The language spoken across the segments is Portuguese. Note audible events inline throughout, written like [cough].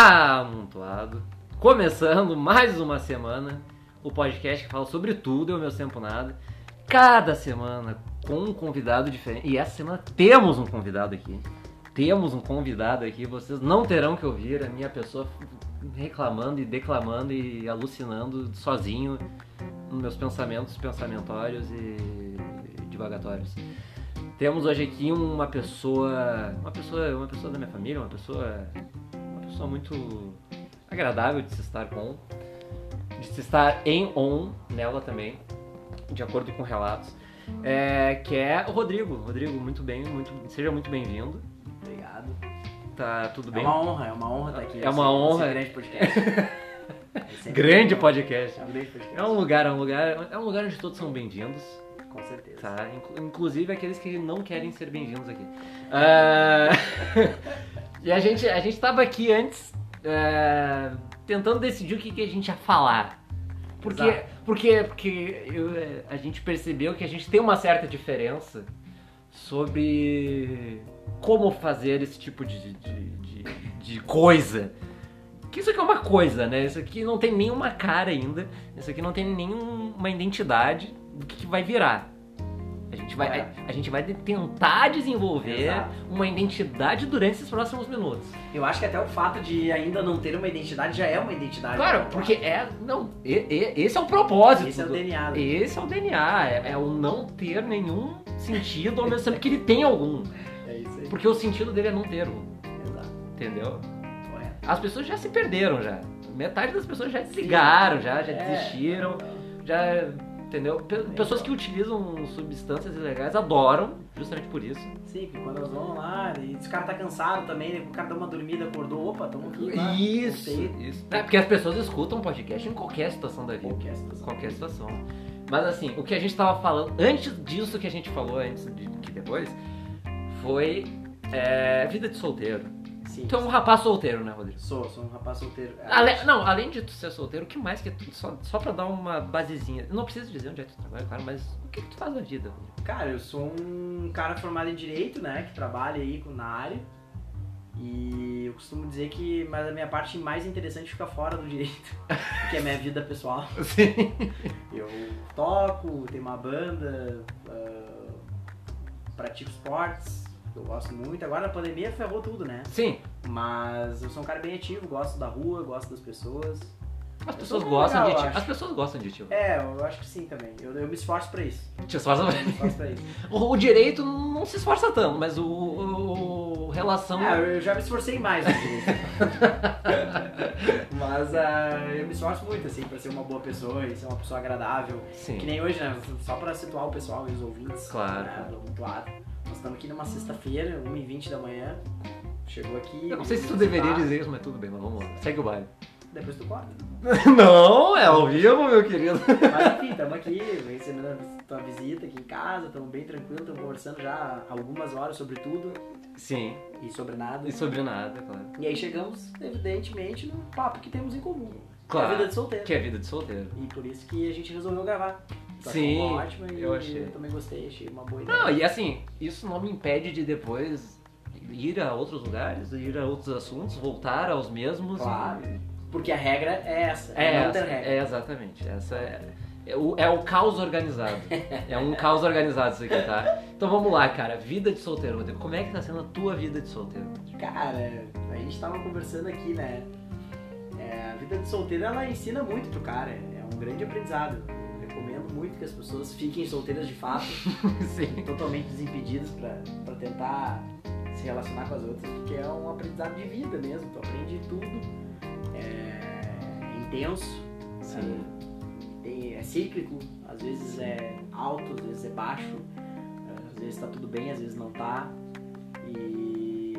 Amontoado. Começando mais uma semana, o podcast que fala sobre tudo, eu meu tempo nada. Cada semana com um convidado diferente. E essa semana temos um convidado aqui. Temos um convidado aqui, vocês não terão que ouvir a minha pessoa reclamando e declamando e alucinando sozinho nos meus pensamentos pensamentórios e divagatórios. Temos hoje aqui uma pessoa, uma pessoa, uma pessoa da minha família, uma pessoa, pessoa muito agradável de se estar com, de se estar em on nela também, de acordo com relatos, é, que é o Rodrigo. Rodrigo, muito bem, muito, seja muito bem-vindo. Obrigado. Tá tudo É bem? uma honra, é uma honra estar aqui. É uma honra. Esse grande podcast. [laughs] É Grande uma- podcast. É um grande podcast. É um lugar, é um lugar, é um lugar onde todos são bem-vindos. Com certeza. Tá, inclu- inclusive aqueles que não querem ser bem-vindos aqui. [laughs] Ah, e a gente, a gente tava aqui antes ah, tentando decidir o que, que a gente ia falar. Porque, Exato. porque, porque eu, eh, a gente percebeu que a gente tem uma certa diferença sobre como fazer esse tipo de, de, de, de coisa. Que isso aqui é uma coisa, né? Isso aqui não tem nenhuma cara ainda. Isso aqui não tem nenhuma identidade do que, que vai virar. A gente vai, É. a, a gente vai tentar desenvolver Exato. uma identidade durante esses próximos minutos. Eu acho que até o fato de ainda não ter uma identidade já é uma identidade. Claro, porque é. Não, e- e- esse é o propósito. Esse é o do- DNA. né? Esse é o DNA. É, é o não ter nenhum sentido ao mesmo tempo que ele tem algum. É isso aí. Porque o sentido dele é não ter um. Exato. Entendeu? As pessoas já se perderam já. Metade das pessoas já desligaram, já, já É. desistiram, já. Entendeu? Pe- Pessoas que utilizam substâncias ilegais adoram, justamente por isso. Sim, porque quando elas vão lá, e se o cara tá cansado também, né? o cara dá uma dormida, acordou, opa, tamo aqui. lá, Isso, voltei. isso. É porque as pessoas escutam podcast em qualquer situação da vida. Qualquer situação. Qualquer situação. Mas assim, o que a gente tava falando, antes disso que a gente falou, antes de que depois, foi é, vida de solteiro. Sim. Tu é um rapaz solteiro, né, Rodrigo? Sou, sou um rapaz solteiro. Ale- não, além de tu ser solteiro, o que mais que tu. Só, só pra dar uma basezinha. Não precisa dizer onde é que tu trabalha, claro, mas o que, que tu faz na vida, Rodrigo? Cara, eu sou um cara formado em Direito, né? Que trabalha aí na área. E eu costumo dizer que mas a minha parte mais interessante fica fora do direito, [laughs] que é a minha vida pessoal. Sim. Eu toco, tenho uma banda, ah, pratico esportes, eu gosto muito. Agora na pandemia ferrou tudo, né? Sim, Mas eu sou um cara bem ativo, gosto da rua, gosto das pessoas. as pessoas gostam legal, de ti. As pessoas gostam de ti. É, eu acho que sim também. Eu, eu me esforço pra isso. Te esforça- esforço pra isso. [laughs] O, o direito não se esforça tanto, mas o, o- o relação. Ah, eu já me esforcei mais no direito. [laughs] Mas ah, eu me esforço muito, assim, pra ser uma boa pessoa e ser uma pessoa agradável. Sim. Que nem hoje, né? Só pra situar o pessoal e os ouvintes. Claro, Né, claro. do. Nós estamos aqui numa sexta-feira, 1h20 da manhã. Chegou aqui. Eu não sei se tu deveria dizer isso, mas tudo bem, mas vamos lá. Segue o baile. Depois tu corta. [laughs] Não, é ao vivo, meu querido. Mas enfim, estamos aqui, recebendo a tua visita aqui em casa, estamos bem tranquilos, estamos conversando já há algumas horas sobre tudo Sim, e sobre nada. e sobre nada, claro. E aí chegamos, evidentemente, no papo que temos em comum. Claro. Que é a vida de solteiro. Que é vida de solteiro. E por isso que a gente resolveu gravar. Achou Sim, uma ótima e eu achei. também gostei, achei uma boa ideia. Não, e assim, isso não me impede de depois ir a outros lugares, ir a outros assuntos, voltar aos mesmos. e- Claro. Porque a regra é essa, É, é não essa, regra. é exatamente. Essa é, é, o, é o caos organizado. É um caos organizado isso aqui, tá? Então vamos lá, cara. Vida de solteiro, Rodrigo. Como é que tá sendo a tua vida de solteiro? Cara, a gente tava conversando aqui, né? É, a vida de solteiro ela ensina muito pro cara, é um grande aprendizado. Muito que as pessoas fiquem solteiras de fato, [laughs] totalmente desimpedidas pra tentar se relacionar com as outras, porque é um aprendizado de vida mesmo, tu aprende tudo. É, é intenso, Sim. tem- é cíclico, às vezes é alto, às vezes é baixo, às vezes tá tudo bem, às vezes não tá. E,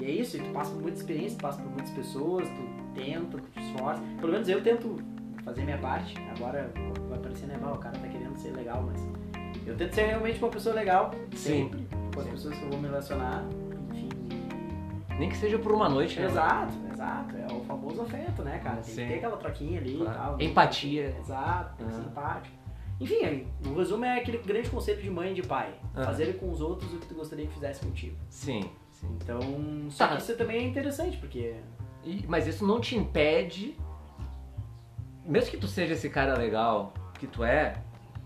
e é isso, e tu passa por muita experiência, tu passa por muitas pessoas, tu tenta, tu te esforça. Pelo menos eu tento fazer minha parte. Agora vai parecer, né, "Bah, o cara tá querendo ser legal, mas eu tento ser realmente uma pessoa legal, sempre, com as pessoas que eu vou me relacionar, enfim. Nem que seja por uma noite, né? Exato, exato. É o famoso afeto, né, cara? Tem Sim. que ter aquela troquinha ali Claro. e tal. Empatia. Exato, tem que ser Ah. empático. Enfim, o resumo é aquele grande conceito de mãe e de pai. Ah. Fazer com os outros o que tu gostaria que fizesse contigo. Sim, sim. Então, só Tá. que isso também é interessante, porque E- mas isso não te impede, mesmo que tu seja esse cara legal que tu é,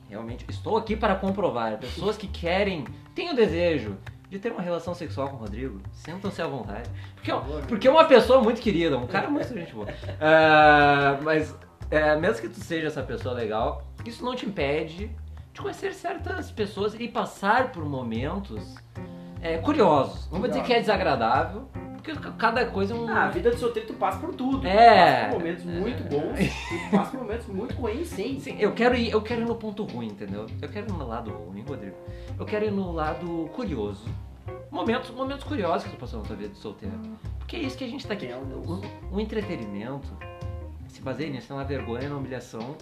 realmente, estou aqui para comprovar. Pessoas que querem, têm o desejo de ter uma relação sexual com o Rodrigo, sentam-se à vontade. Porque, ó, porque é uma pessoa muito querida, um cara muito gente boa. [laughs] Ah, mas é, mesmo que tu seja essa pessoa legal, isso não te impede de conhecer certas pessoas e passar por momentos é, curiosos. Não vou dizer que é desagradável, porque cada coisa é um. Ah, a vida de solteiro tu passa por tudo. É. Tu passa por momentos muito bons tu passa por momentos muito ruins, sim. Sim, eu quero ir, eu quero ir no ponto ruim, entendeu? Eu quero ir no lado ruim, Rodrigo. Eu quero ir no lado curioso. Momentos, momentos curiosos que tu passou na tua vida de solteiro. Porque é isso que a gente tá aqui. Deus. Um, um entretenimento se baseia nisso, na vergonha, na humilhação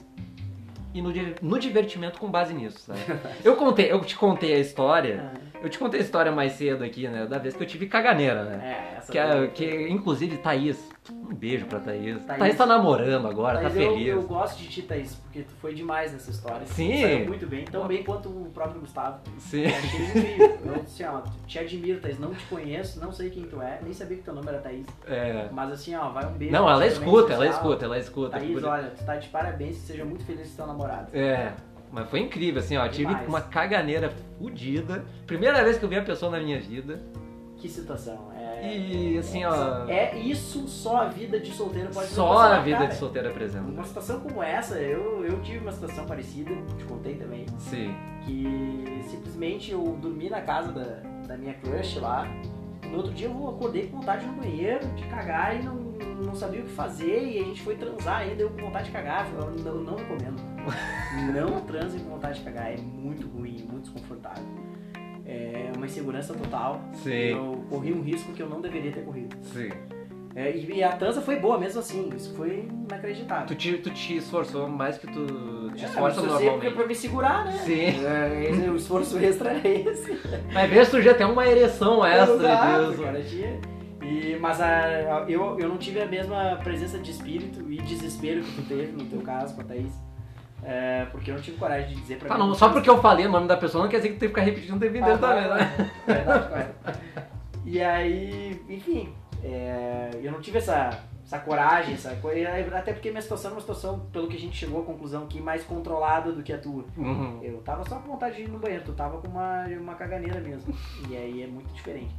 e no, no divertimento com base nisso, sabe? [laughs] Eu contei, eu te contei a história, eu te contei a história mais cedo aqui, né? Da vez que eu tive caganeira, né? É, essa Que, é- que inclusive Thaís, um beijo pra Thaís. Thaís, Thaís. tá namorando agora, tá eu, feliz. eu gosto de ti, Thaís, porque tu foi demais nessa história. Sim. Saiu muito bem, tão bem quanto o próprio Gustavo. Sim. Eu achei incrível. Eu assim, ó, te admiro, Thaís. Não te conheço, não sei quem tu é, nem sabia que teu nome era Thaís. É. Mas assim, ó, vai um beijo. Não, ela escuta, ela escuta, ela escuta. Thaís, olha, tu tá de parabéns, seja muito feliz com teu namorado. É, mas foi incrível, assim, ó. Tive Demais. uma caganeira fodida. Primeira vez que eu vi a pessoa na minha vida. Que situação. É, E assim, ó. é isso só a vida de solteiro pode Só a vida cara. de solteiro apresenta. Uma situação como essa, eu, eu tive uma situação parecida, te contei também, Sim. que simplesmente eu dormi na casa da, da minha crush lá. No outro dia eu acordei com vontade no banheiro, de cagar e não, não sabia o que fazer. E a gente foi transar ainda, eu com vontade de cagar. Eu não, não recomendo. Não transem com vontade de cagar, é muito ruim, muito desconfortável. É uma insegurança total. Sim. Eu corri um risco que eu não deveria ter corrido. Sim. É, e, a transa foi boa mesmo assim, isso foi inacreditável. Tu te, tu te esforçou mais que tu te É, esforça normalmente. pra me segurar, né? Sim. É, esse- o esforço extra é esse. Mas vê se tu já tem uma ereção [laughs] extra Exato, disso. cara, tinha. E, mas a, eu, eu não tive a mesma presença de espírito e desespero que tu teve no teu caso com a Thaís. É, porque eu não tive coragem de dizer pra Tá, mim. não, só porque eu falei o nome da pessoa não quer dizer que tu tem que ficar repetindo o tempo inteiro Ah, também, né? Verdade, correto. E aí, enfim, é, eu não tive essa, essa coragem, essa coisa, até porque minha situação era uma situação, pelo que a gente chegou à conclusão aqui, mais controlada do que a tua. Uhum. Eu tava só com vontade de ir no banheiro, tu tava com uma, uma caganeira mesmo. E aí é muito diferente.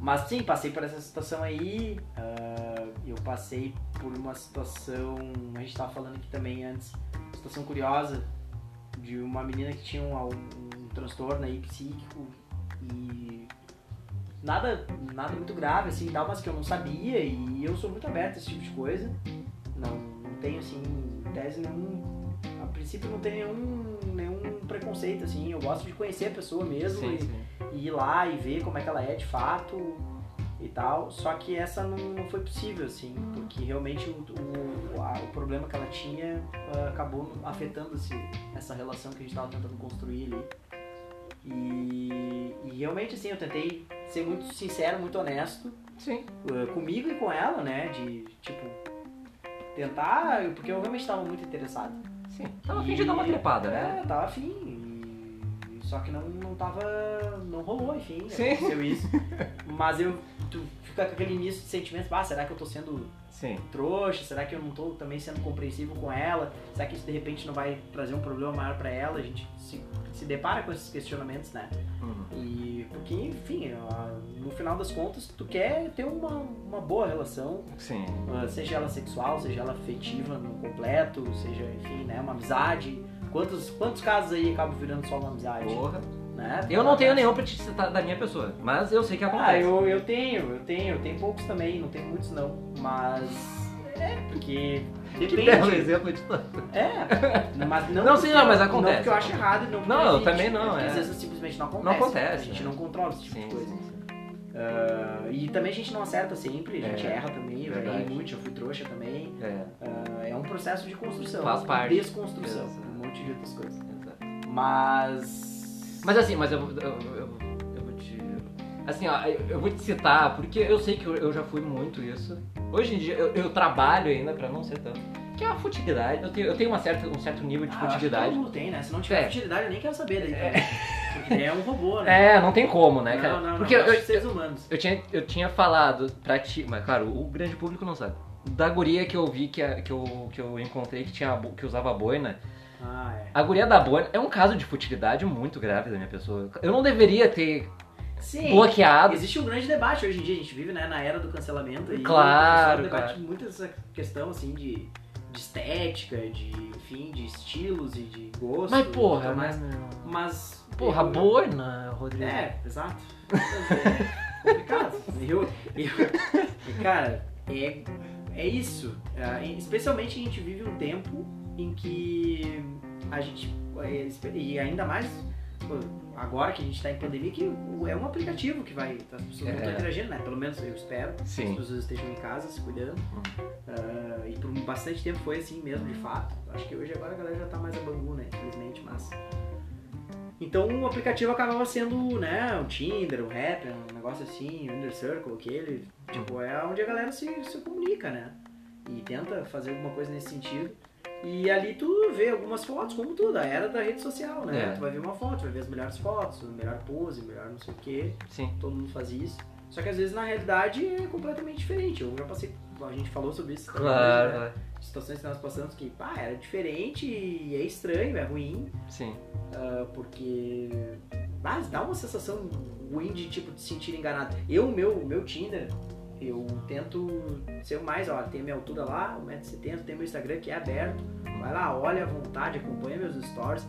Mas sim, passei por essa situação aí. ah, eu passei por uma situação. A gente tava falando aqui também antes. Situação curiosa de uma menina que tinha um, um transtorno aí psíquico e. Nada, nada muito grave, assim, dá umas que eu não sabia e eu sou muito aberto a esse tipo de coisa. Não, não tenho, assim, tese nenhum a princípio não tem nenhum, nenhum preconceito, assim. Eu gosto de conhecer a pessoa mesmo Sim, e, sim. e ir lá e ver como é que ela é de fato e tal. Só que essa não, não foi possível, assim, porque realmente o, o, a- o problema que ela tinha ah, acabou afetando esse, essa relação que a gente estava tentando construir ali. E, e realmente, assim, eu tentei ser muito sincero, muito honesto Sim. uh, comigo e com ela, né? De, tipo, tentar, porque eu realmente estava muito interessado. Sim. Tava a fim de dar uma trepada, né? É, tava afim. Só que não, não tava. Não rolou, enfim. Sim. Aconteceu isso. [laughs] Mas eu. Fica com aquele início de sentimentos, ah, será que eu tô sendo Sim. trouxa? Será que eu não tô também sendo compreensivo com ela? Será que isso de repente não vai trazer um problema maior pra ela? A gente se, se depara com esses questionamentos, né? Uhum. E porque, enfim, no final das contas, tu quer ter uma, uma boa relação, Sim. ah, seja ela sexual, seja ela afetiva no completo, seja, enfim, né, uma amizade. Quantos, quantos casos aí acabam virando só uma amizade? Porra. Né? Eu não tenho nenhum pra te citar da minha pessoa, mas eu sei que Ah, acontece. eu, eu tenho, eu tenho, eu tenho poucos também, não tenho muitos não, mas é porque Que belo depende. exemplo de tudo. É, mas não. Não, sim, não, mas acontece. Não porque eu acho errado e não Não, eu também não, porque é. Às vezes simplesmente não acontece. Não acontece, A gente é. não controla esse tipo Sim, de coisa. sim, sim. Ah, e também a gente não acerta sempre, a gente É, erra também, eu errei muito, eu fui trouxa também. É, Ah, é um processo de construção, Faz parte. desconstrução, Exato. um monte de outras coisas. exato. Mas. Mas assim, mas eu, eu, eu, eu vou te. Assim, ó, eu, vou te citar, porque eu sei que eu, eu já fui muito isso. Hoje em dia eu, trabalho ainda pra não ser tanto. que é a futilidade. Eu tenho, eu tenho uma certa, um certo nível de Ah, futilidade. todo mundo tem, né? Se não tiver É. futilidade, eu nem quero saber daí. também. Porque é um robô, né? É, não tem como, né, cara? Não, não, não. Porque eu, eu, seres humanos. eu tinha, eu tinha falado pra ti, mas claro, o grande público não sabe. Da guria que eu vi, que, a- que, eu, que eu encontrei que, tinha, que usava boina, Ah, é. a guria da boina é um caso de futilidade muito grave da minha pessoa. Eu não deveria ter Sim. bloqueado. Existe um grande debate hoje em dia, a gente vive né, na era do cancelamento e Claro, debate claro. muito essa questão assim de, de estética, de enfim, de estilos e de gosto. Mas porra, mas. mais. Mas. Porra, eu- boina, Rodrigo. É, exato. É complicado. [laughs] Eu, eu, cara, é, é isso. É, especialmente a gente vive um tempo em que a gente. é, E ainda mais agora que a gente está em pandemia, que é um aplicativo que vai. As pessoas não É. estão interagindo, né? Pelo menos eu espero. que Sim. As pessoas estejam em casa se cuidando. Ah, e por bastante tempo foi assim mesmo, de fato. Acho que hoje agora a galera já tá mais a bangu, né? Infelizmente, mas. Então o aplicativo acabava sendo, né, o Tinder, o Rap, um negócio assim, o Under Circle, aquele. Tipo, é onde a galera se, se comunica, né? E tenta fazer alguma coisa nesse sentido. E ali tu vê algumas fotos, como tudo, a era da rede social, né? É. Tu vai ver uma foto, vai ver as melhores fotos, a melhor pose, melhor não sei o quê Sim. todo mundo faz isso. Só que às vezes na realidade é completamente diferente. Eu já passei, a gente falou sobre isso. também, Claro, né? claro. Situações que nós passamos que, pá, era diferente e é estranho, é ruim, Sim. ah, porque ah, dá uma sensação ruim de tipo de se sentir enganado. Eu, meu, meu Tinder, eu tento ser o mais, ó, tem a minha altura lá, 1,70m, tem meu Instagram que é aberto. Vai lá, olha à vontade, acompanha meus stories.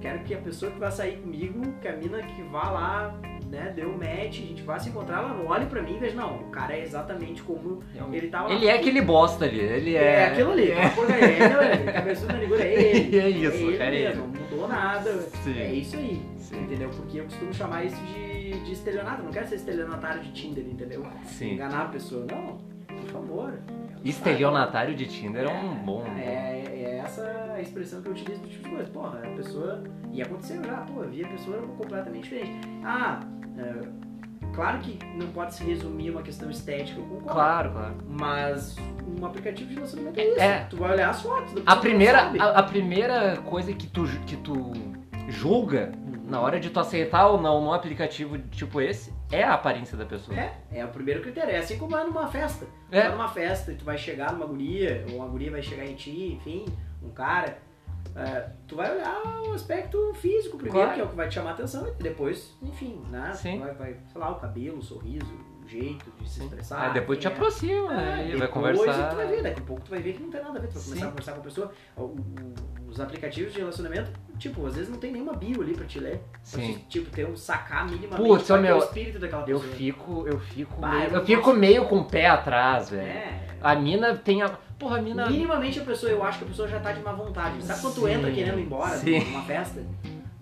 Quero que a pessoa que vai sair comigo, que a mina que vá lá, né, deu um match, a gente vai se encontrar, ela olhe pra mim e veja, não, o cara é exatamente como ele tava lá. Ele é aquele bosta ali. Ele É, é. aquilo ali, é. porcaria, é cabeçudo na língua, é [laughs] ele. É isso, é ele cara, é ele. mesmo, não mudou nada, Sim. é isso aí, Sim. entendeu? Porque eu costumo chamar isso de, de estelionato, não quero ser estelionatário de Tinder, entendeu? Sim. Enganar a pessoa, não, por favor. Estelionatário de Tinder é um bom. É, é essa a expressão que eu utilizo do tipo de coisa. Porra, a pessoa. E aconteceu já, pô, eu vi a pessoa completamente diferente. Ah, é, claro que não pode se resumir uma questão estética, eu concordo. Claro, claro. Mas um aplicativo de lançamento é isso. É. Tu vai olhar as fotos. A primeira, a, a primeira coisa que tu, que tu julga na hora de tu aceitar ou não num aplicativo tipo esse é a aparência da pessoa. É, é o primeiro critério. É assim como é numa festa. Tu É. vai numa festa e tu vai chegar numa guria, ou uma guria vai chegar em ti, enfim, um cara. é, tu vai olhar o aspecto físico primeiro, Claro. que é o que vai te chamar a atenção, e depois, enfim, né? Sim. Vai, vai, sei lá, o cabelo, o sorriso, o jeito de se expressar. Aí depois te é. aproxima, É, né? E vai depois conversar. Tu vai ver, daqui a pouco tu vai ver que não tem nada a ver. Tu vai Sim. começar a conversar com a pessoa. Os aplicativos de relacionamento, tipo, às vezes não tem nenhuma bio ali pra te ler. Pra Sim. te, tipo, ter um sacar minimamente Putz, qual ô, é meu, o espírito daquela Eu pessoa. fico, eu fico, Bah, meio, eu eu não fico meio com o pé atrás, velho. É. A mina tem a. Porra, a mina. Minimamente a pessoa, eu acho que a pessoa já tá de má vontade. Sabe quando tu entra querendo ir embora Sim. numa festa?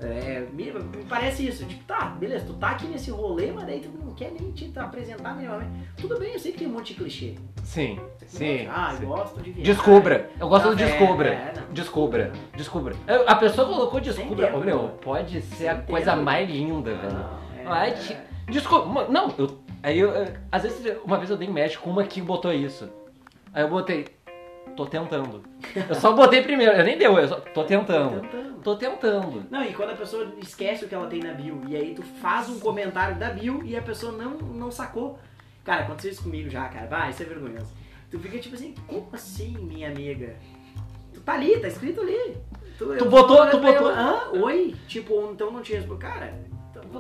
É, me, me parece isso. Tipo, tá, beleza, tu tá aqui nesse rolê, mas daí tu não quer nem te apresentar minimamente. Tudo bem, eu sei que tem um monte de clichê. Sim, sim. Ah, sim. eu gosto de. Descubra. Eu gosto do Café, descubra. é, não. Descubra. Descubra. A pessoa colocou descubra. tempo, Ô, meu, né? pode ser a Sem coisa tempo. mais linda, velho. Não, é- Vai te- Desculpa, não, eu. Aí eu. eh, Às vezes, uma vez eu dei match com uma que botou isso. Aí eu botei. Tô tentando. Eu só botei primeiro, eu nem deu, eu só tô tentando. Tentando. Tô tentando. Não, e quando a pessoa esquece o que ela tem na bio, e aí tu faz um comentário da bio e a pessoa não, não sacou. Cara, aconteceu isso comigo já, cara. Vai, isso é vergonhoso. Tu fica tipo assim, como assim, minha amiga? Tu tá ali, tá escrito ali. Tu, eu- botou- tu eu botou? Hã? Oi? Tipo, então não te respondo. Cara,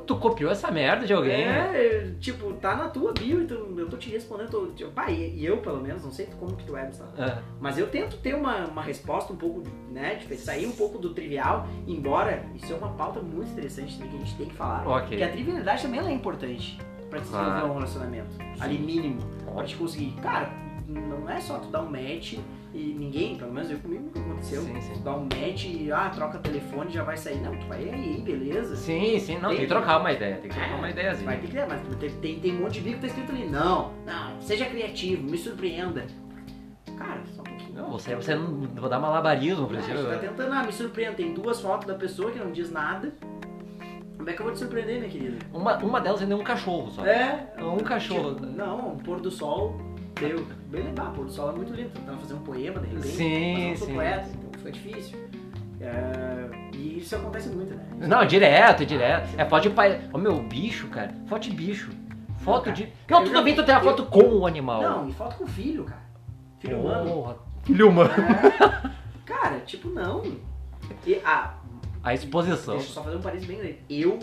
Tu copiou essa merda de alguém? é, tipo, tá na tua bio, então eu tô te respondendo. Tô, tipo, pá, e, e eu, pelo menos, não sei como que tu é, Gustavo. Ah, Mas eu tento ter uma, uma resposta um pouco, né, de sair um pouco do trivial, embora isso é uma pauta muito interessante que a gente tem que falar. Ok. Porque a trivialidade também é importante pra desenvolver Claro. um relacionamento. Ali mínimo, pra te conseguir. Cara, não é só tu dar um match e ninguém, pelo menos eu comigo nunca aconteceu. Sim, sim. Dá um match e ah, troca telefone já vai sair. Não, tu vai aí, beleza. Sim, sim, não, tem, que trocar uma ideia, tem que trocar É, uma ideiazinha. Vai ter que mas tem, tem, tem um monte de bico que tá escrito ali. Não, não, seja criativo, me surpreenda. Cara, só um pouquinho. Não, você, você não vou dar malabarismo pra Ah, ti. você tá tentando, ah, me surpreenda. Tem duas fotos da pessoa que não diz nada. Como é que eu vou te surpreender, minha querida? Uma, uma delas ainda é um cachorro só. É. Um cachorro. Tipo, não, um pôr do sol daí eu, bem o sol é muito lindo, tentando fazer um poema, de repente, Sim, mas eu não sou sim. poeta, então fica difícil. É, e isso acontece muito, né? Isso Não, direto, direto. É foto de pai. Ô meu, bicho, cara. Foto de bicho. Foto Não, de. cara, Não, eu tudo já- bem tu tem a eu- foto com o animal. Não, e foto com filho, cara. Filho humano. Porra. Filho humano. É. Cara, tipo, não. E, ah, A exposição. deixa eu só fazer um parênteses bem grande. Eu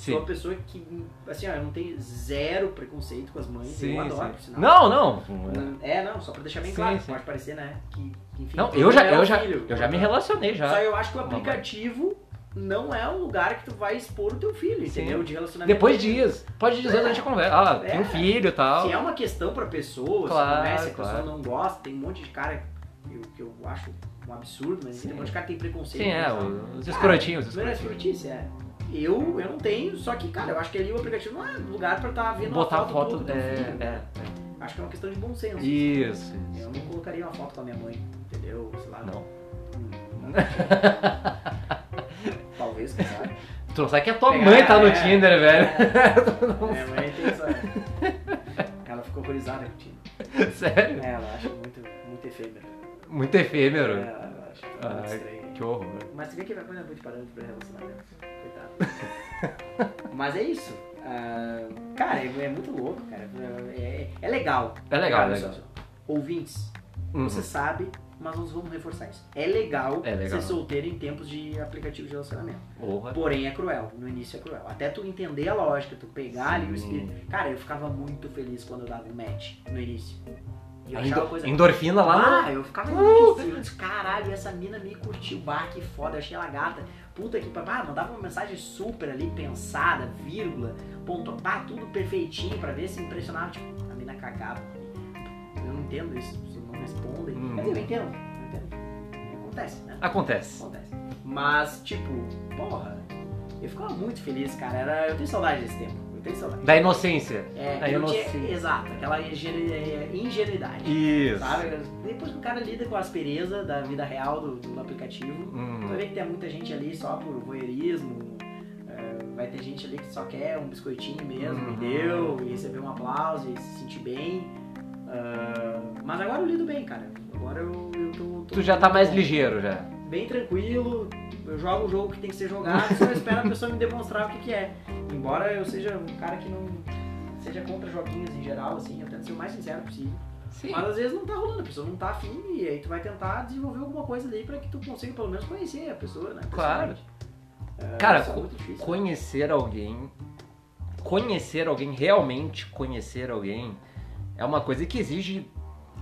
sou uma Sim. pessoa que, assim, ó, eu não tenho zero preconceito com as mães. Sim, eu adoro, sim. sinal. Não, não. É, não, só pra deixar bem Sim, claro. sim. Pode parecer, né? Que, que, enfim, Não, eu já, é eu já, filho. eu já me relacionei já. Só eu acho que o aplicativo não é um lugar que tu vai expor o teu filho, Sim. entendeu? De relacionamento. Depois diz. Pode dizer É. durante a conversa. Ah, tem um É. filho e tal. Se é uma questão pra pessoa, Claro, se, se a pessoa não gosta, tem um monte de cara que eu, que eu acho um absurdo, mas Sim. tem um monte de cara que tem preconceito. Sim, é, os Cara, escrotinhos. Os é escrotinhos. é. Eu, eu não tenho, só que, cara, eu acho que ali o aplicativo não é lugar pra estar vendo Botar uma foto, do teu É, filho. é, Acho que é uma questão de bom senso. é. Isso. Eu não colocaria uma foto com a minha mãe, entendeu? Sei lá. Não. Não. [laughs] Talvez, quem sabe. Tu não sabe que a tua Pegar- mãe tá no é, Tinder, velho. é. [laughs] Minha mãe tem essa. Ela ficou horrorizada com o Tinder. [laughs] Sério? É, ela acha muito, muito efêmero. Muito efêmero. É, ela acha muito Ai, estranho. Que horror. Mas você vê que vai coisa muito parâmetro pra relacionamento. Coitado. [laughs] Mas é isso. Ah, cara, é, é muito louco, cara. É, é legal. É legal, é legal. só- Ouvintes, Uhum. você sabe, mas nós vamos reforçar isso. É legal, É legal. ser solteiro em tempos de aplicativo de relacionamento. Porra. Porém é cruel, no início é cruel. Até tu entender a lógica, tu pegar ali o Sim. espírito. Cara, eu ficava muito feliz quando eu dava um match no início. E eu achava coisa. Endorfina lá. Ah, eu ficava muito feliz. Disse, Caralho, essa mina me curtiu. Bah, que foda, achei ela gata. Puta que pariu. Ah, mandava uma mensagem super ali, pensada, vírgula, ponto. Bah, tudo perfeitinho pra ver se impressionava. Tipo, a mina cagava. Eu não entendo isso, as pessoas não respondem. Hum. Dizer, eu entendo, eu entendo. Acontece, né? Acontece. Acontece. Mas, tipo, porra, eu ficava muito feliz, cara. Era, eu tenho saudade desse tempo. Da inocência. É, Da inocência. exato, aquela é, ingenuidade. Isso. Sabe? Depois que o cara lida com a aspereza da vida real do, do aplicativo, vai Hum. ver que tem muita gente ali só por voyeurismo, é, vai ter gente ali que só quer um biscoitinho mesmo, Uhum. e deu, e receber um aplauso e se sentir bem. Ah, mas agora eu lido bem, cara. Agora eu, eu tô, tô Tu já tá mais bom. ligeiro já. Bem tranquilo, eu jogo o jogo que tem que ser jogado, só espero a pessoa me demonstrar o que, que é. Embora eu seja um cara que não seja contra joguinhos em geral, assim, eu tento ser o mais sincero possível. Sim. Mas às vezes não tá rolando, a pessoa não tá afim e aí tu vai tentar desenvolver alguma coisa ali pra que tu consiga pelo menos conhecer a pessoa, né? Claro. É, Cara, é co- difícil. Conhecer alguém. Conhecer alguém, realmente conhecer alguém, é uma coisa que exige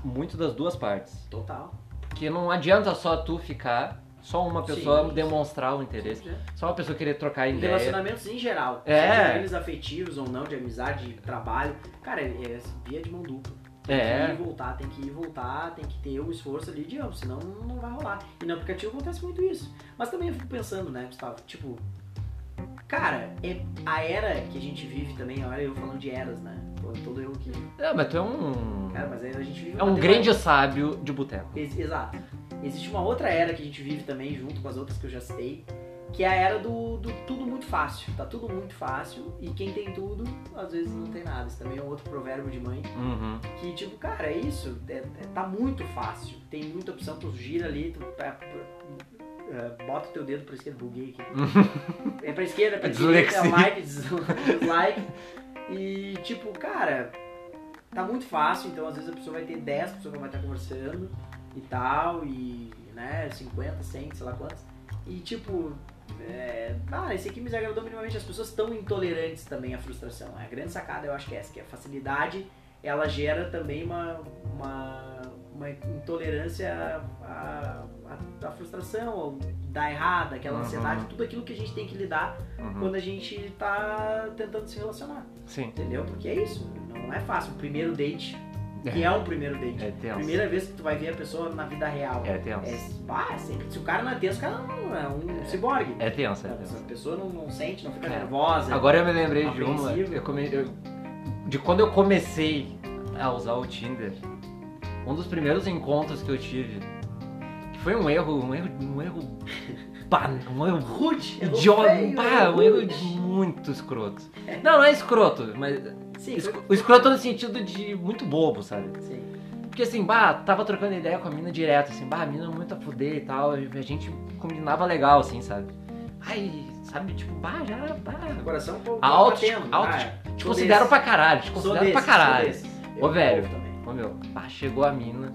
muito das duas partes. Total. Porque não adianta só tu ficar, só uma pessoa Sim. demonstrar o interesse, Sim, é. só uma pessoa querer trocar ideia. Relacionamentos em geral, É. sejam eles afetivos ou não, de amizade, de trabalho, cara, é via de mão dupla. Tem É. que ir e voltar, tem que ir e voltar, tem que ter o esforço ali de ambos, senão não vai rolar. E no aplicativo acontece muito isso. Mas também eu fico pensando, né, Gustavo, tipo, cara, é a era que a gente vive também, olha eu falando de eras, né? Pô, todo eu que. É, mas tu é um. Cara, mas aí a gente vive É um grande sábio de boteco. Ex- Exato. Existe uma outra era que a gente vive também, junto com as outras que eu já citei, que é a era do, do tudo muito fácil. Tá tudo muito fácil e quem tem tudo, às vezes não tem nada. Isso também é um outro provérbio de mãe. Uhum. Que, tipo, cara, é isso. É, é- tá muito fácil. Tem muita opção, tu gira ali, tu é, bota o teu dedo pra esquerda, buguei aqui. [laughs] é pra esquerda, é pra direita, é like, dis- [laughs] dislike. E, tipo, cara, tá muito fácil, então às vezes a pessoa vai ter 10 pessoas que vai estar conversando e tal, e, né, 50, 100, sei lá quantas. E, tipo, é, ah, esse aqui me desagradou minimamente. As pessoas estão intolerantes também à frustração. A grande sacada eu acho que é essa, que a facilidade ela gera também uma, uma, uma intolerância à, à frustração, ao dar errado, aquela Uhum. ansiedade, tudo aquilo que a gente tem que lidar Uhum. quando a gente tá tentando se relacionar, Sim. entendeu? Porque é isso, não é fácil. O primeiro date, que é um primeiro date, É tenso. primeira vez que tu vai ver a pessoa na vida real. É tenso. É, é sempre, se o cara não é tenso, o cara não é um ciborgue. É tenso, é tenso. a pessoa não, não sente, não fica É. nervosa. Agora eu me lembrei de uma. Eu come- eu- de quando eu comecei a usar o Tinder, um dos primeiros encontros que eu tive, foi um erro, um erro, um erro [laughs] Pá, um erro Rude, idiota, feio, pá, um erro muito escroto. Não, não é escroto, mas. Sim, es- foi- O escroto no sentido de muito bobo, sabe? Sim. Porque assim, bah, tava trocando ideia com a mina direto, assim, bah, a mina muito a fuder e tal, a gente combinava legal, assim, sabe? Ai, sabe, tipo, bah, já, bah. Coração um pouco Alto, batendo. alto, Ah, te considero desses. pra caralho, te considero desses, pra caralho. Ô, velho. Ô meu, pá, chegou a mina.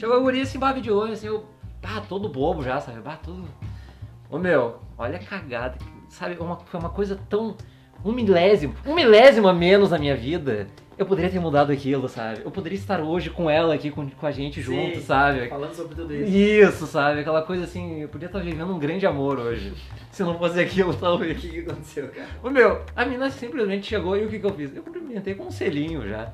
Chegou a guria assim, bah, de olho, assim, eu, pá, todo bobo já, sabe? Bah, todo. Ô meu, olha a cagada. Sabe, uma, foi uma coisa tão. Um milésimo, um milésimo a menos na minha vida. Eu poderia ter mudado aquilo, sabe? Eu poderia estar hoje com ela aqui, com, com a gente junto, Sim. sabe? Falando sobre tudo isso. Isso, sabe? Aquela coisa assim, eu podia estar vivendo um grande amor hoje. Se não fosse aquilo, [laughs] O talvez. que, que aconteceu, cara? Ô meu, a mina simplesmente chegou e o que, que eu fiz? Eu cumprimentei com um selinho já.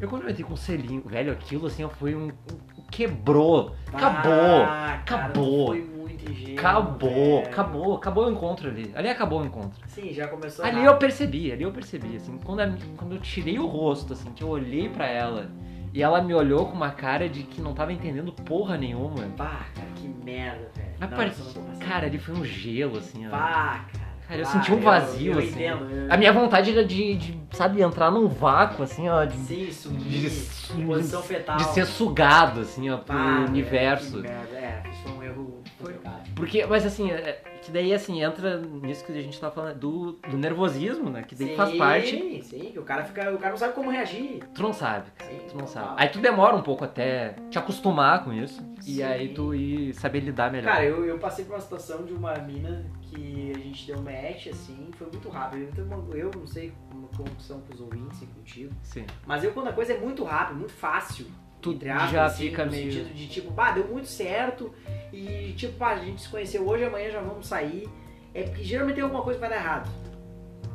Eu cumprimentei com um selinho. Velho, aquilo assim foi um. um- Quebrou. Acabou. Ah, cara, acabou. Foi muito ingênuo. Acabou. velho. Acabou. Acabou o encontro ali. Ali acabou o encontro. Sim, já começou Ali errado. eu percebi, ali eu percebi, assim, quando, a- quando eu tirei o rosto, assim, que eu olhei pra ela e ela me olhou com uma cara de que não tava entendendo porra nenhuma. Pá, cara, que merda, velho. Mas Não, eu passar. Cara, ali foi um gelo, assim, ó. Pá, cara. Cara, eu Pá, senti um vazio, eu, assim. entendo. eu- A minha vontade era de, de, sabe, entrar num vácuo, assim, ó, de, Sim, sumir. de, em posição fetal. de ser sugado, assim, ó, pro velho, universo. que merda. É, isso foi um erro complicado. Porque, mas assim, é- que daí, assim, entra nisso que a gente tá falando, do, do nervosismo, né, que daí sim, faz parte, Sim, sim, que o cara fica. O cara não sabe como reagir. tu não sabe, Sim, tu não total. sabe. Aí tu demora um pouco até te acostumar com isso, e Sim. aí tu ir saber lidar melhor. Cara, eu, eu passei por uma situação de uma mina que a gente deu match, assim, foi muito rápido. Então, eu não sei como, como são com os ouvintes e contigo, Sim. mas eu quando a coisa é muito rápida, muito fácil, Tu entre aspas, já assim, fica no meio- sentido de tipo, bah, deu muito certo e tipo, pá, a gente se conheceu hoje, amanhã já vamos sair. É porque geralmente tem alguma coisa que vai dar errado.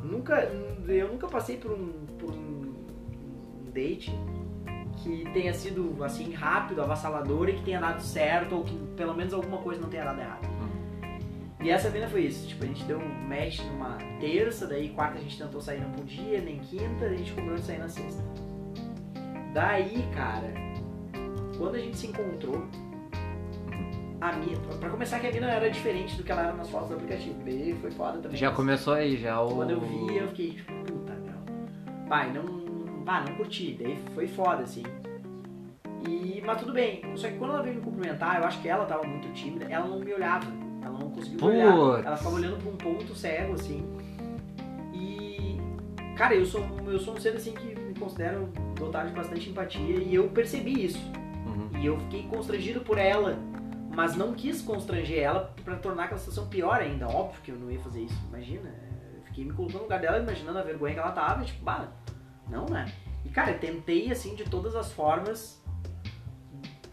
Nunca, eu nunca passei por um, por um date que tenha sido assim rápido, avassalador e que tenha dado certo ou que pelo menos alguma coisa não tenha dado errado. E essa mina foi isso, tipo, a gente deu um match numa terça, daí quarta a gente tentou sair não podia, nem quinta, a gente combinou de sair na sexta. Daí, cara, quando a gente se encontrou, a mina, pra começar que a mina era diferente do que ela era nas fotos do aplicativo, daí foi foda também. Já começou aí, já o... Quando eu vi, eu fiquei tipo, puta, meu. Pai, não. Pá, não curti. Daí foi foda, assim. E, mas tudo bem. Só que quando ela veio me cumprimentar, eu acho que ela tava muito tímida, ela não me olhava. Ela não conseguiu me olhar. Putz. Ela ficava olhando pra um ponto cego, assim. E. Cara, eu sou, eu sou um ser assim que me considero dotado de bastante empatia e eu percebi isso. Uhum. E eu fiquei constrangido por ela, mas não quis constranger ela pra tornar aquela situação pior ainda. Óbvio que eu não ia fazer isso, imagina. Eu fiquei me colocando no lugar dela, imaginando a vergonha que ela tava, tipo, bah, não, né? E cara, eu tentei, assim, de todas as formas,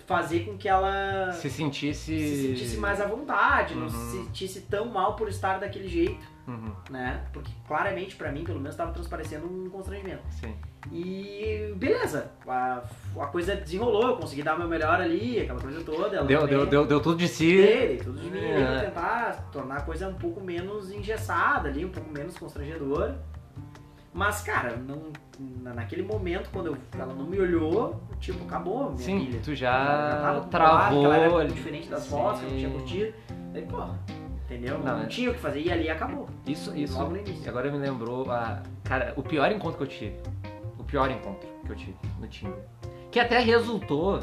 fazer com que ela Se sentisse... se sentisse mais à vontade, não Uhum. se sentisse tão mal por estar daquele jeito, Uhum. né? Porque claramente, pra mim, pelo menos, tava transparecendo um constrangimento. Sim. E beleza, a, a coisa desenrolou, eu consegui dar o meu melhor ali, aquela coisa toda. Ela Deu, também deu, deu, deu tudo de si. dei tudo de mim É. tentar tornar a coisa um pouco menos engessada ali, um pouco menos constrangedora. Mas, cara, não, na- naquele momento, quando eu- ela não me olhou, tipo, acabou minha Sim, pilha. tu já travou ela era ali. diferente das fotos, que eu não tinha curtido. Daí, porra, entendeu? Não, Não, é- tinha o que fazer, e ali acabou. Isso, isso. Logo no início. Agora me lembrou, a, cara, o pior encontro que eu tive. O pior encontro que eu tive no Tinder. Que até resultou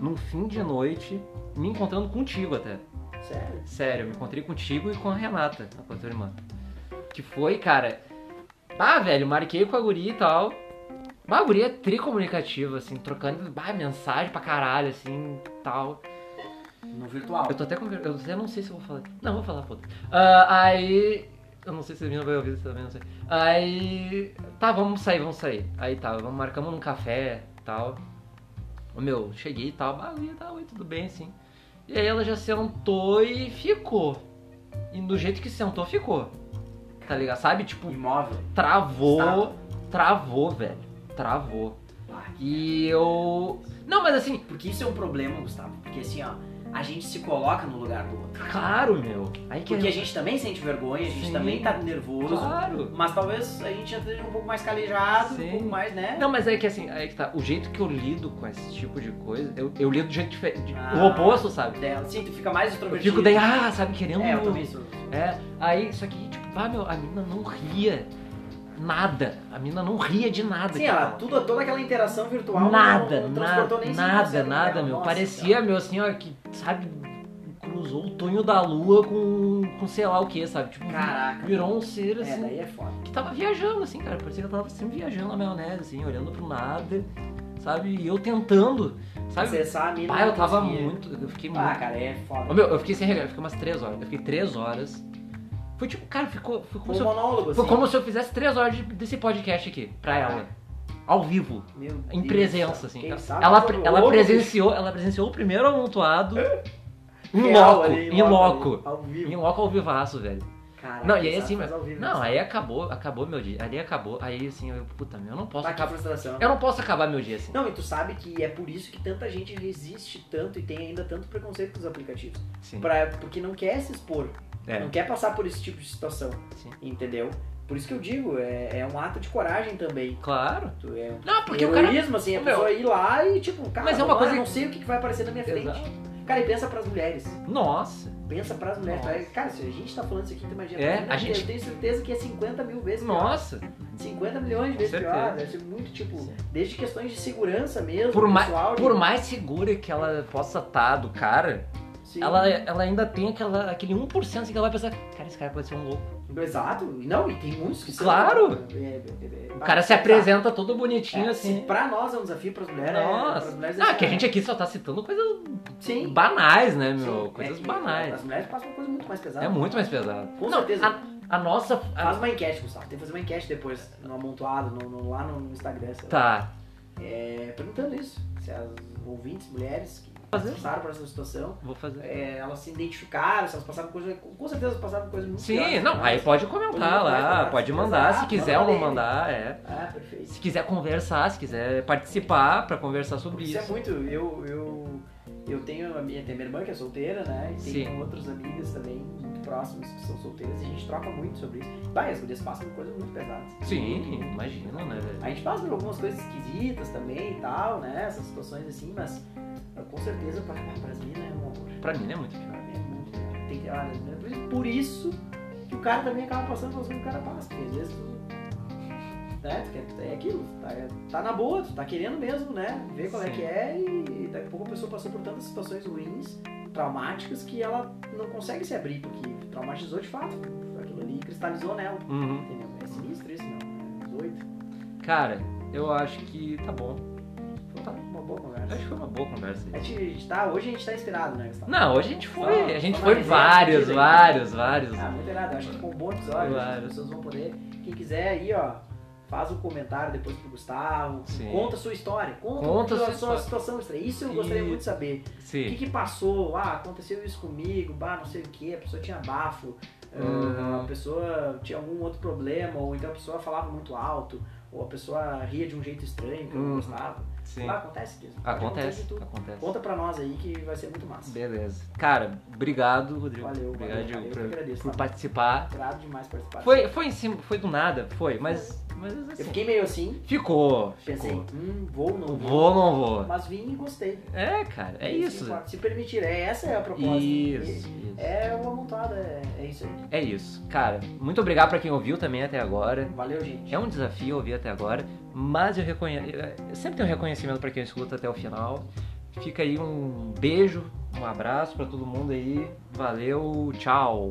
num fim de noite me encontrando contigo até. Sério. Sério, eu me encontrei contigo e com a Renata, a tua irmã. Que foi, cara. Ah, velho, marquei com a guria e tal. Bah, a guria é tricomunicativa, assim, trocando bah, mensagem pra caralho, assim, tal. No virtual. Eu tô até com Eu até não sei se eu vou falar. Não, vou falar, foda. Ah, aí. Eu não sei se a menina vai ouvir isso também, não sei. Aí. Tá, vamos sair, vamos sair. Aí tá, vamos, marcamos num café e tal. Meu, cheguei e tal, ah, tá, oi, tudo bem, assim. E aí ela já sentou e ficou. E do jeito que sentou, ficou. Tá ligado? Sabe? Tipo, Imóvel. travou. Travou, velho. Travou. E eu. Não, mas assim. Porque isso é um problema, Gustavo. Porque assim, ó, a gente se coloca no lugar do outro. Claro, meu. Aí que Porque a gente também sente vergonha, a gente Sim. também tá nervoso. Claro. Mas talvez a gente já esteja um pouco mais calejado, Sim. um pouco mais, né? Não, mas é que assim, aí que tá. O jeito que eu lido com esse tipo de coisa, eu, eu lido de jeito diferente. Ah. O oposto, sabe? Dela. Sim, tu fica mais Eu extrovertido. fico daí, ah, sabe, querendo. É, eu também sou. É, aí, só que, tipo, ah, meu, a mina não ria nada. A mina não ria de nada. Sim, ela, tudo, toda aquela interação virtual Nada, não, não nada, nem nada, 5% nada, dela. meu. Nossa, Parecia, cara. meu, assim, ó, que, sabe, cruzou o tonho da lua com, com sei lá o que, sabe? Tipo, Caraca. virou um ser, É, assim, daí é foda. que tava viajando, assim, cara. Parecia que eu tava sempre viajando na maionese, assim, olhando pro nada, sabe? E eu tentando, sabe? Acessar a mina. Pai, eu tava conseguia. muito, eu fiquei muito... Ah, cara, é foda. Ô, meu, eu fiquei sem regar, eu fiquei umas três horas. Eu fiquei três horas. Foi tipo, cara, ficou, foi como, um se eu, monólogo, foi assim. como se eu fizesse três horas de- desse podcast aqui, pra ela. Ao vivo. Meu Em Deus presença, assim. Ela, ela, ela presenciou, ela presenciou o primeiro amontoado em Real loco, ali, em loco. Ao vivo. Em loco ao vivaço, velho. Caraca, Não, e aí assim, ao vivo, não, aí acabou, acabou meu dia. Ali acabou, aí assim, eu, puta, meu, eu não posso acabar. Eu não posso acabar meu dia assim. Não, e tu sabe que é por isso que tanta gente resiste tanto e tem ainda tanto preconceito com os aplicativos. Sim. Pra, porque não quer se expor, É. não quer passar por esse tipo de situação, Sim. entendeu? Por isso que eu digo, é, é um ato de coragem também. Claro. Tu é Não, porque o cara. heroísmo, assim, a Meu. pessoa ir lá e tipo, cara, Mas é uma lá, coisa não sei o que vai aparecer na minha frente. Exato. Cara, e pensa pras mulheres. Nossa. Pensa pras mulheres. Nossa. Cara, se a gente tá falando isso aqui, tu imagina. É, a gente- Eu tenho certeza que é 50 mil vezes pior. Nossa. 50 milhões de vezes pior. Deve ser muito, tipo, Sim. desde questões de segurança mesmo, Por, mais pessoal. por mais segura que ela possa estar do cara, Sim. ela, ela ainda tem aquela, aquele 1% assim que ela vai pensar, cara, esse cara pode ser um louco. Exato. Não, e tem muitos que são. Claro. É, é, é, é, O cara se apresenta todo bonitinho É, assim. pra nós é um desafio, pras mulheres, é, Nossa. pras mulheres Ah, que a gente aqui só tá citando coisas Sim. banais, né, meu? Sim, coisas banais. As mulheres passam uma coisa muito mais pesada. É muito mais pesado. Com Não, certeza. A, a nossa. a- Faz uma enquete, Gustavo. Tem que fazer uma enquete depois, no amontoado, no, no- lá no, Instagram. Tá. É, perguntando isso. Se as ouvintes, mulheres que Fazer. passaram por essa situação, Vou fazer. é, elas se identificaram, se elas passaram por coisa. Com certeza passaram por coisas muito Sim, piores, não, aí pode Coisa comentar lá, pode mandar, se quiser ou não manda mandar, é. Ah, perfeito. Se quiser conversar, se quiser participar pra conversar sobre Isso é isso. muito. Eu, eu, eu tenho a minha, tem minha irmã que é solteira, né? E tenho Sim. outras amigas também muito próximas que são solteiras e a gente troca muito sobre isso. Vai, as mulheres passam por coisas muito pesadas. Sim, imagina, né, velho? A gente passa por algumas coisas esquisitas também e tal, né? Essas situações assim, mas com certeza pra, pra as meninas é um amor. Pra mim é muito pior. Mim é muito. Tem, que- olha, é por isso- que o cara também acaba passando pelas coisas que o cara passa, porque às vezes tu. Né, tu quer, é aquilo, tá, tá na boa, tu tá querendo mesmo, né? Ver qual é Sim. que é e daqui a pouco a pessoa passou por tantas situações ruins, traumáticas, que ela não consegue se abrir, porque traumatizou de fato. Aquilo ali cristalizou nela. Uhum. Entendeu? É sinistro isso, não. É doido. Cara, eu acho que tá bom. Foi uma boa conversa. acho que foi uma boa conversa. A gente, a gente tá, hoje a gente tá inspirado, né, Gustavo? Não, hoje a gente foi. A gente Só foi vários, essa, vários, vários. Ah, muito irado. Acho que ficou um bom episódio. Vários. As pessoas vão poder. Quem quiser aí, ó, faz um comentário depois pro Gustavo. Sim. Conta a sua história. Conta, Conta a sua sua situação estranha. Isso eu gostaria muito de saber. O que, Sim. que passou? Ah, aconteceu isso comigo, bah, não sei o que, a pessoa tinha bafo, Uhum. a pessoa tinha algum outro problema, ou então a pessoa falava muito alto, ou a pessoa ria de um jeito estranho que eu não Uhum. gostava. Sim. Ah, acontece. Pode Acontece, acontece. Conta pra nós aí que vai ser muito massa. Beleza. Cara, obrigado, Rodrigo. Valeu, obrigado valeu, valeu. Eu por, que agradeço, por tá? participar. Grado demais participar. Foi, foi em cima, foi do nada, foi, mas, mas Eu assim, fiquei meio assim, ficou, pensei, ficou. hum, vou, não vou. Vou, não vou. Mas vim e gostei. É, cara, é Isso. Se permitir, é, essa é a proposta. Isso, E- isso. É uma montada, é, é isso aí. É isso. Cara, muito obrigado pra quem ouviu também até agora. Valeu, gente. É um desafio ouvir até agora, mas eu reconheço. Sempre tenho um reconhecimento pra quem escuta até o final. Fica aí um beijo, um abraço pra todo mundo aí. Valeu, tchau.